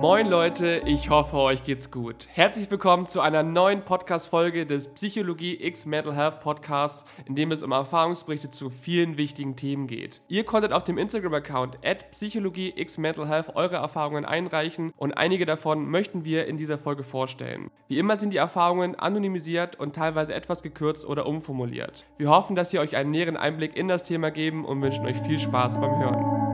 Moin Leute, ich hoffe, euch geht's gut. Herzlich willkommen zu einer neuen Podcast-Folge des Psychologie X Mental Health Podcasts, in dem es um Erfahrungsberichte zu vielen wichtigen Themen geht. Ihr konntet auf dem Instagram-Account at Psychologie X Mental Health eure Erfahrungen einreichen und einige davon möchten wir in dieser Folge vorstellen. Wie immer sind die Erfahrungen anonymisiert und teilweise etwas gekürzt oder umformuliert. Wir hoffen, dass sie euch einen näheren Einblick in das Thema geben und wünschen euch viel Spaß beim Hören.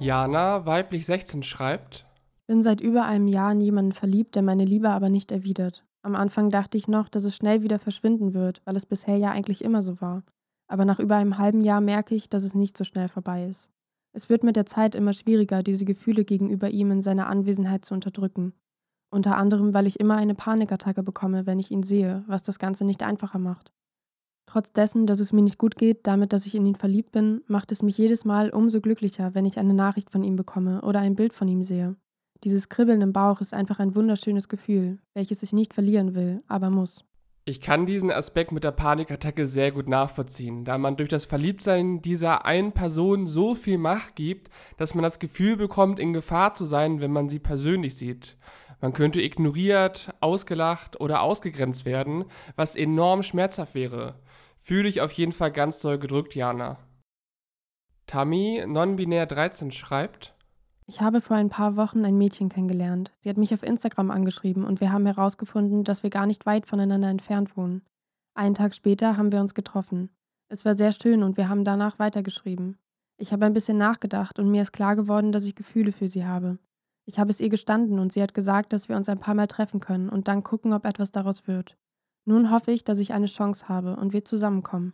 Jana, weiblich 16, schreibt: Bin seit über einem Jahr in jemanden verliebt, der meine Liebe aber nicht erwidert. Am Anfang dachte ich noch, dass es schnell wieder verschwinden wird, weil es bisher ja eigentlich immer so war. Aber nach über einem halben Jahr merke ich, dass es nicht so schnell vorbei ist. Es wird mit der Zeit immer schwieriger, diese Gefühle gegenüber ihm in seiner Anwesenheit zu unterdrücken. Unter anderem, weil ich immer eine Panikattacke bekomme, wenn ich ihn sehe, was das Ganze nicht einfacher macht. Trotz dessen, dass es mir nicht gut geht, damit, dass ich in ihn verliebt bin, macht es mich jedes Mal umso glücklicher, wenn ich eine Nachricht von ihm bekomme oder ein Bild von ihm sehe. Dieses Kribbeln im Bauch ist einfach ein wunderschönes Gefühl, welches ich nicht verlieren will, aber muss. Ich kann diesen Aspekt mit der Panikattacke sehr gut nachvollziehen, da man durch das Verliebtsein dieser einen Person so viel Macht gibt, dass man das Gefühl bekommt, in Gefahr zu sein, wenn man sie persönlich sieht. Man könnte ignoriert, ausgelacht oder ausgegrenzt werden, was enorm schmerzhaft wäre. Fühle dich auf jeden Fall ganz doll gedrückt, Jana. Tammy, nonbinär 13, schreibt: Ich habe vor ein paar Wochen ein Mädchen kennengelernt. Sie hat mich auf Instagram angeschrieben und wir haben herausgefunden, dass wir gar nicht weit voneinander entfernt wohnen. Einen Tag später haben wir uns getroffen. Es war sehr schön und wir haben danach weitergeschrieben. Ich habe ein bisschen nachgedacht und mir ist klar geworden, dass ich Gefühle für sie habe. Ich habe es ihr gestanden und sie hat gesagt, dass wir uns ein paar Mal treffen können und dann gucken, ob etwas daraus wird. Nun hoffe ich, dass ich eine Chance habe und wir zusammenkommen.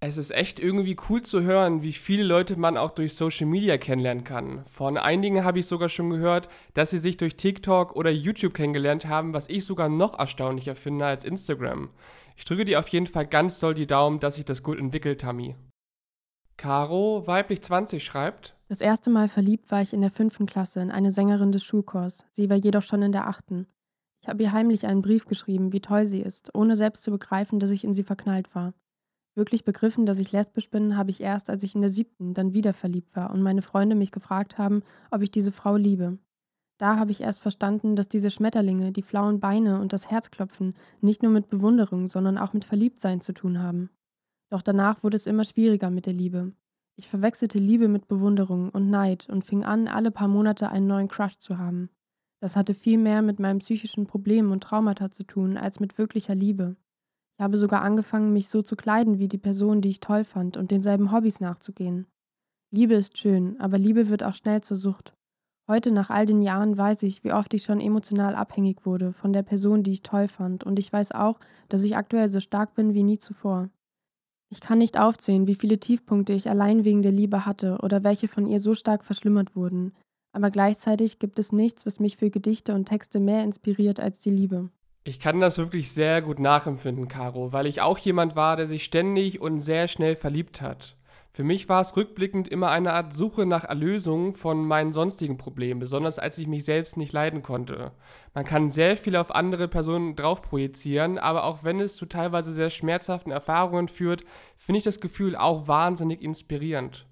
Es ist echt irgendwie cool zu hören, wie viele Leute man auch durch Social Media kennenlernen kann. Von einigen habe ich sogar schon gehört, dass sie sich durch TikTok oder YouTube kennengelernt haben, was ich sogar noch erstaunlicher finde als Instagram. Ich drücke dir auf jeden Fall ganz doll die Daumen, dass sich das gut entwickelt, Tammy. Caro, weiblich 20, schreibt: Das erste Mal verliebt war ich in der fünften Klasse in eine Sängerin des Schulchors. Sie war jedoch schon in der achten. Ich habe ihr heimlich einen Brief geschrieben, wie toll sie ist, ohne selbst zu begreifen, dass ich in sie verknallt war. Wirklich begriffen, dass ich lesbisch bin, habe ich erst, als ich in der siebten dann wieder verliebt war und meine Freunde mich gefragt haben, ob ich diese Frau liebe. Da habe ich erst verstanden, dass diese Schmetterlinge, die flauen Beine und das Herzklopfen nicht nur mit Bewunderung, sondern auch mit Verliebtsein zu tun haben. Doch danach wurde es immer schwieriger mit der Liebe. Ich verwechselte Liebe mit Bewunderung und Neid und fing an, alle paar Monate einen neuen Crush zu haben. Das hatte viel mehr mit meinem psychischen Problem und Traumata zu tun, als mit wirklicher Liebe. Ich habe sogar angefangen, mich so zu kleiden wie die Person, die ich toll fand, und denselben Hobbys nachzugehen. Liebe ist schön, aber Liebe wird auch schnell zur Sucht. Heute, nach all den Jahren, weiß ich, wie oft ich schon emotional abhängig wurde von der Person, die ich toll fand, und ich weiß auch, dass ich aktuell so stark bin wie nie zuvor. Ich kann nicht aufzählen, wie viele Tiefpunkte ich allein wegen der Liebe hatte oder welche von ihr so stark verschlimmert wurden. Aber gleichzeitig gibt es nichts, was mich für Gedichte und Texte mehr inspiriert als die Liebe. Ich kann das wirklich sehr gut nachempfinden, Caro, weil ich auch jemand war, der sich ständig und sehr schnell verliebt hat. Für mich war es rückblickend immer eine Art Suche nach Erlösung von meinen sonstigen Problemen, besonders als ich mich selbst nicht leiden konnte. Man kann sehr viel auf andere Personen drauf projizieren, aber auch wenn es zu teilweise sehr schmerzhaften Erfahrungen führt, finde ich das Gefühl auch wahnsinnig inspirierend.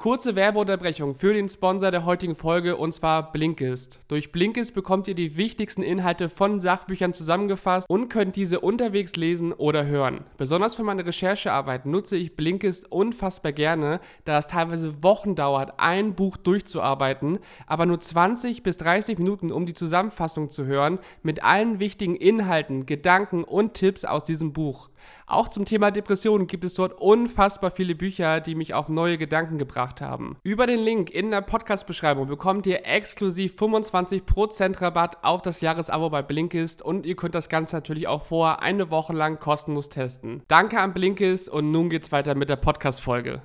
Kurze Werbeunterbrechung für den Sponsor der heutigen Folge und zwar Blinkist. Durch Blinkist bekommt ihr die wichtigsten Inhalte von Sachbüchern zusammengefasst und könnt diese unterwegs lesen oder hören. Besonders für meine Recherchearbeit nutze ich Blinkist unfassbar gerne, da es teilweise Wochen dauert, ein Buch durchzuarbeiten, aber nur 20 bis 30 Minuten, um die Zusammenfassung zu hören mit allen wichtigen Inhalten, Gedanken und Tipps aus diesem Buch. Auch zum Thema Depressionen gibt es dort unfassbar viele Bücher, die mich auf neue Gedanken gebracht haben. Über den Link in der Podcast-Beschreibung bekommt ihr exklusiv 25% Rabatt auf das Jahresabo bei Blinkist und ihr könnt das Ganze natürlich auch vorher eine Woche lang kostenlos testen. Danke an Blinkist und nun geht's weiter mit der Podcast-Folge.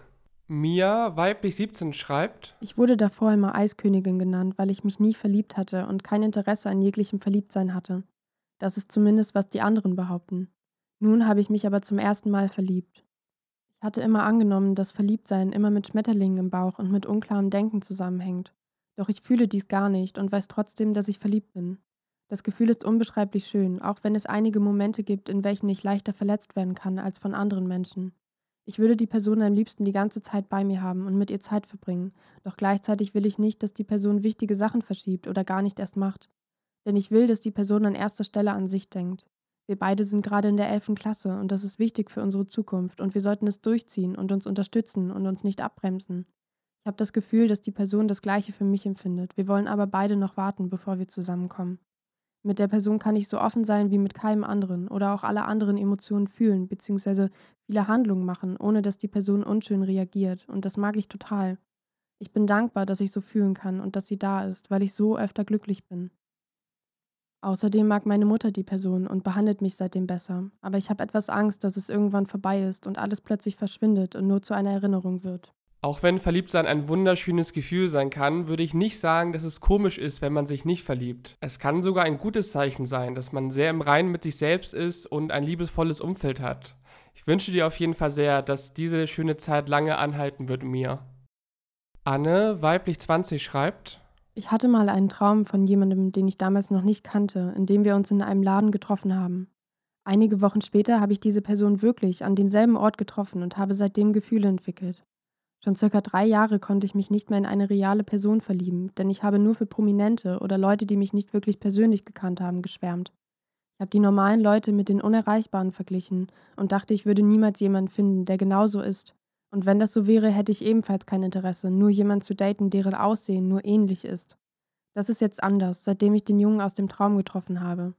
Mia, weiblich 17, schreibt: Ich wurde davor immer Eiskönigin genannt, weil ich mich nie verliebt hatte und kein Interesse an jeglichem Verliebtsein hatte. Das ist zumindest, was die anderen behaupten. Nun habe ich mich aber zum ersten Mal verliebt. Ich hatte immer angenommen, dass Verliebtsein immer mit Schmetterlingen im Bauch und mit unklarem Denken zusammenhängt. Doch ich fühle dies gar nicht und weiß trotzdem, dass ich verliebt bin. Das Gefühl ist unbeschreiblich schön, auch wenn es einige Momente gibt, in welchen ich leichter verletzt werden kann als von anderen Menschen. Ich würde die Person am liebsten die ganze Zeit bei mir haben und mit ihr Zeit verbringen, doch gleichzeitig will ich nicht, dass die Person wichtige Sachen verschiebt oder gar nicht erst macht. Denn ich will, dass die Person an erster Stelle an sich denkt. Wir beide sind gerade in der elften Klasse und das ist wichtig für unsere Zukunft und wir sollten es durchziehen und uns unterstützen und uns nicht abbremsen. Ich habe das Gefühl, dass die Person das Gleiche für mich empfindet. Wir wollen aber beide noch warten, bevor wir zusammenkommen. Mit der Person kann ich so offen sein wie mit keinem anderen oder auch alle anderen Emotionen fühlen bzw. viele Handlungen machen, ohne dass die Person unschön reagiert und das mag ich total. Ich bin dankbar, dass ich so fühlen kann und dass sie da ist, weil ich so öfter glücklich bin. Außerdem mag meine Mutter die Person und behandelt mich seitdem besser, aber ich habe etwas Angst, dass es irgendwann vorbei ist und alles plötzlich verschwindet und nur zu einer Erinnerung wird. Auch wenn Verliebtsein ein wunderschönes Gefühl sein kann, würde ich nicht sagen, dass es komisch ist, wenn man sich nicht verliebt. Es kann sogar ein gutes Zeichen sein, dass man sehr im Reinen mit sich selbst ist und ein liebesvolles Umfeld hat. Ich wünsche dir auf jeden Fall sehr, dass diese schöne Zeit lange anhalten wird mir. Anne, weiblich 20, schreibt. Ich hatte mal einen Traum von jemandem, den ich damals noch nicht kannte, in dem wir uns in einem Laden getroffen haben. Einige Wochen später habe ich diese Person wirklich an denselben Ort getroffen und habe seitdem Gefühle entwickelt. Schon circa drei Jahre konnte ich mich nicht mehr in eine reale Person verlieben, denn ich habe nur für Prominente oder Leute, die mich nicht wirklich persönlich gekannt haben, geschwärmt. Ich habe die normalen Leute mit den Unerreichbaren verglichen und dachte, ich würde niemals jemanden finden, der genauso ist. Und wenn das so wäre, hätte ich ebenfalls kein Interesse, nur jemanden zu daten, deren Aussehen nur ähnlich ist. Das ist jetzt anders, seitdem ich den Jungen aus dem Traum getroffen habe.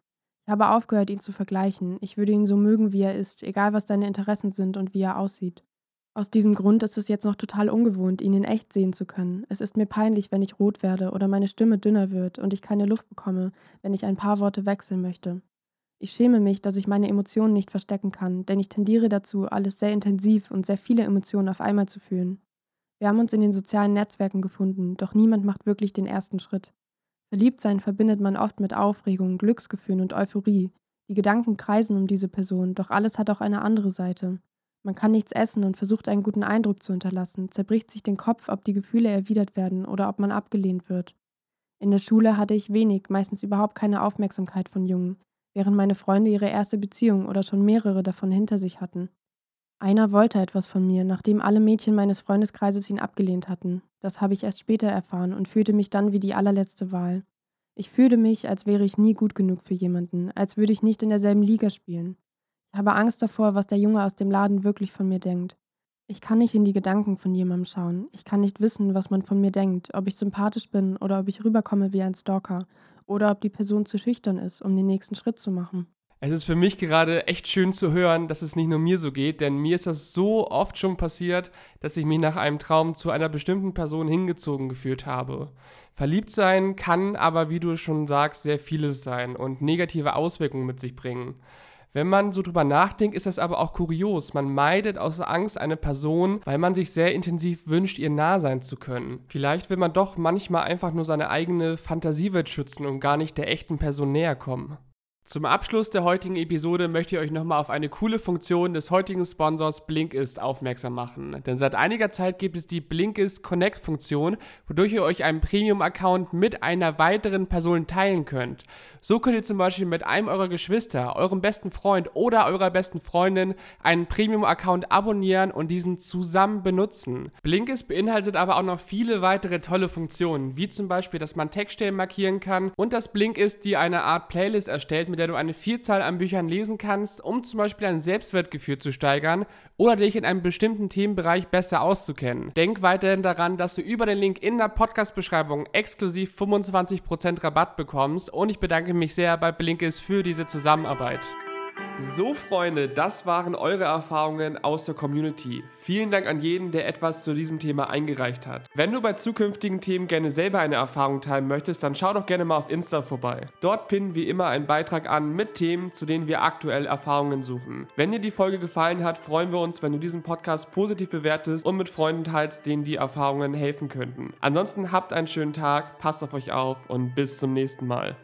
Ich habe aufgehört, ihn zu vergleichen. Ich würde ihn so mögen, wie er ist, egal was seine Interessen sind und wie er aussieht. Aus diesem Grund ist es jetzt noch total ungewohnt, ihn in echt sehen zu können. Es ist mir peinlich, wenn ich rot werde oder meine Stimme dünner wird und ich keine Luft bekomme, wenn ich ein paar Worte wechseln möchte. Ich schäme mich, dass ich meine Emotionen nicht verstecken kann, denn ich tendiere dazu, alles sehr intensiv und sehr viele Emotionen auf einmal zu fühlen. Wir haben uns in den sozialen Netzwerken gefunden, doch niemand macht wirklich den ersten Schritt. Verliebtsein verbindet man oft mit Aufregung, Glücksgefühlen und Euphorie. Die Gedanken kreisen um diese Person, doch alles hat auch eine andere Seite. Man kann nichts essen und versucht einen guten Eindruck zu hinterlassen, zerbricht sich den Kopf, ob die Gefühle erwidert werden oder ob man abgelehnt wird. In der Schule hatte ich wenig, meistens überhaupt keine Aufmerksamkeit von Jungen, während meine Freunde ihre erste Beziehung oder schon mehrere davon hinter sich hatten. Einer wollte etwas von mir, nachdem alle Mädchen meines Freundeskreises ihn abgelehnt hatten. Das habe ich erst später erfahren und fühlte mich dann wie die allerletzte Wahl. Ich fühlte mich, als wäre ich nie gut genug für jemanden, als würde ich nicht in derselben Liga spielen. Ich habe Angst davor, was der Junge aus dem Laden wirklich von mir denkt. Ich kann nicht in die Gedanken von jemandem schauen. Ich kann nicht wissen, was man von mir denkt, ob ich sympathisch bin oder ob ich rüberkomme wie ein Stalker oder ob die Person zu schüchtern ist, um den nächsten Schritt zu machen. Es ist für mich gerade echt schön zu hören, dass es nicht nur mir so geht, denn mir ist das so oft schon passiert, dass ich mich nach einem Traum zu einer bestimmten Person hingezogen gefühlt habe. Verliebt sein kann aber, wie du schon sagst, sehr vieles sein und negative Auswirkungen mit sich bringen. Wenn man so drüber nachdenkt, ist das aber auch kurios. Man meidet aus Angst eine Person, weil man sich sehr intensiv wünscht, ihr nah sein zu können. Vielleicht will man doch manchmal einfach nur seine eigene Fantasiewelt schützen und gar nicht der echten Person näher kommen. Zum Abschluss der heutigen Episode möchte ich euch nochmal auf eine coole Funktion des heutigen Sponsors Blinkist aufmerksam machen. Denn seit einiger Zeit gibt es die Blinkist Connect Funktion, wodurch ihr euch einen Premium-Account mit einer weiteren Person teilen könnt. So könnt ihr zum Beispiel mit einem eurer Geschwister, eurem besten Freund oder eurer besten Freundin einen Premium-Account abonnieren und diesen zusammen benutzen. Blinkist beinhaltet aber auch noch viele weitere tolle Funktionen, wie zum Beispiel, dass man Textstellen markieren kann und dass Blinkist dir eine Art Playlist erstellt, mit der du eine Vielzahl an Büchern lesen kannst, um zum Beispiel dein Selbstwertgefühl zu steigern oder dich in einem bestimmten Themenbereich besser auszukennen. Denk weiterhin daran, dass du über den Link in der Podcast-Beschreibung exklusiv 25% Rabatt bekommst und ich bedanke mich sehr bei Blinkist für diese Zusammenarbeit. So, Freunde, das waren eure Erfahrungen aus der Community. Vielen Dank an jeden, der etwas zu diesem Thema eingereicht hat. Wenn du bei zukünftigen Themen gerne selber eine Erfahrung teilen möchtest, dann schau doch gerne mal auf Insta vorbei. Dort pinnen wir immer einen Beitrag an mit Themen, zu denen wir aktuell Erfahrungen suchen. Wenn dir die Folge gefallen hat, freuen wir uns, wenn du diesen Podcast positiv bewertest und mit Freunden teilst, denen die Erfahrungen helfen könnten. Ansonsten habt einen schönen Tag, passt auf euch auf und bis zum nächsten Mal.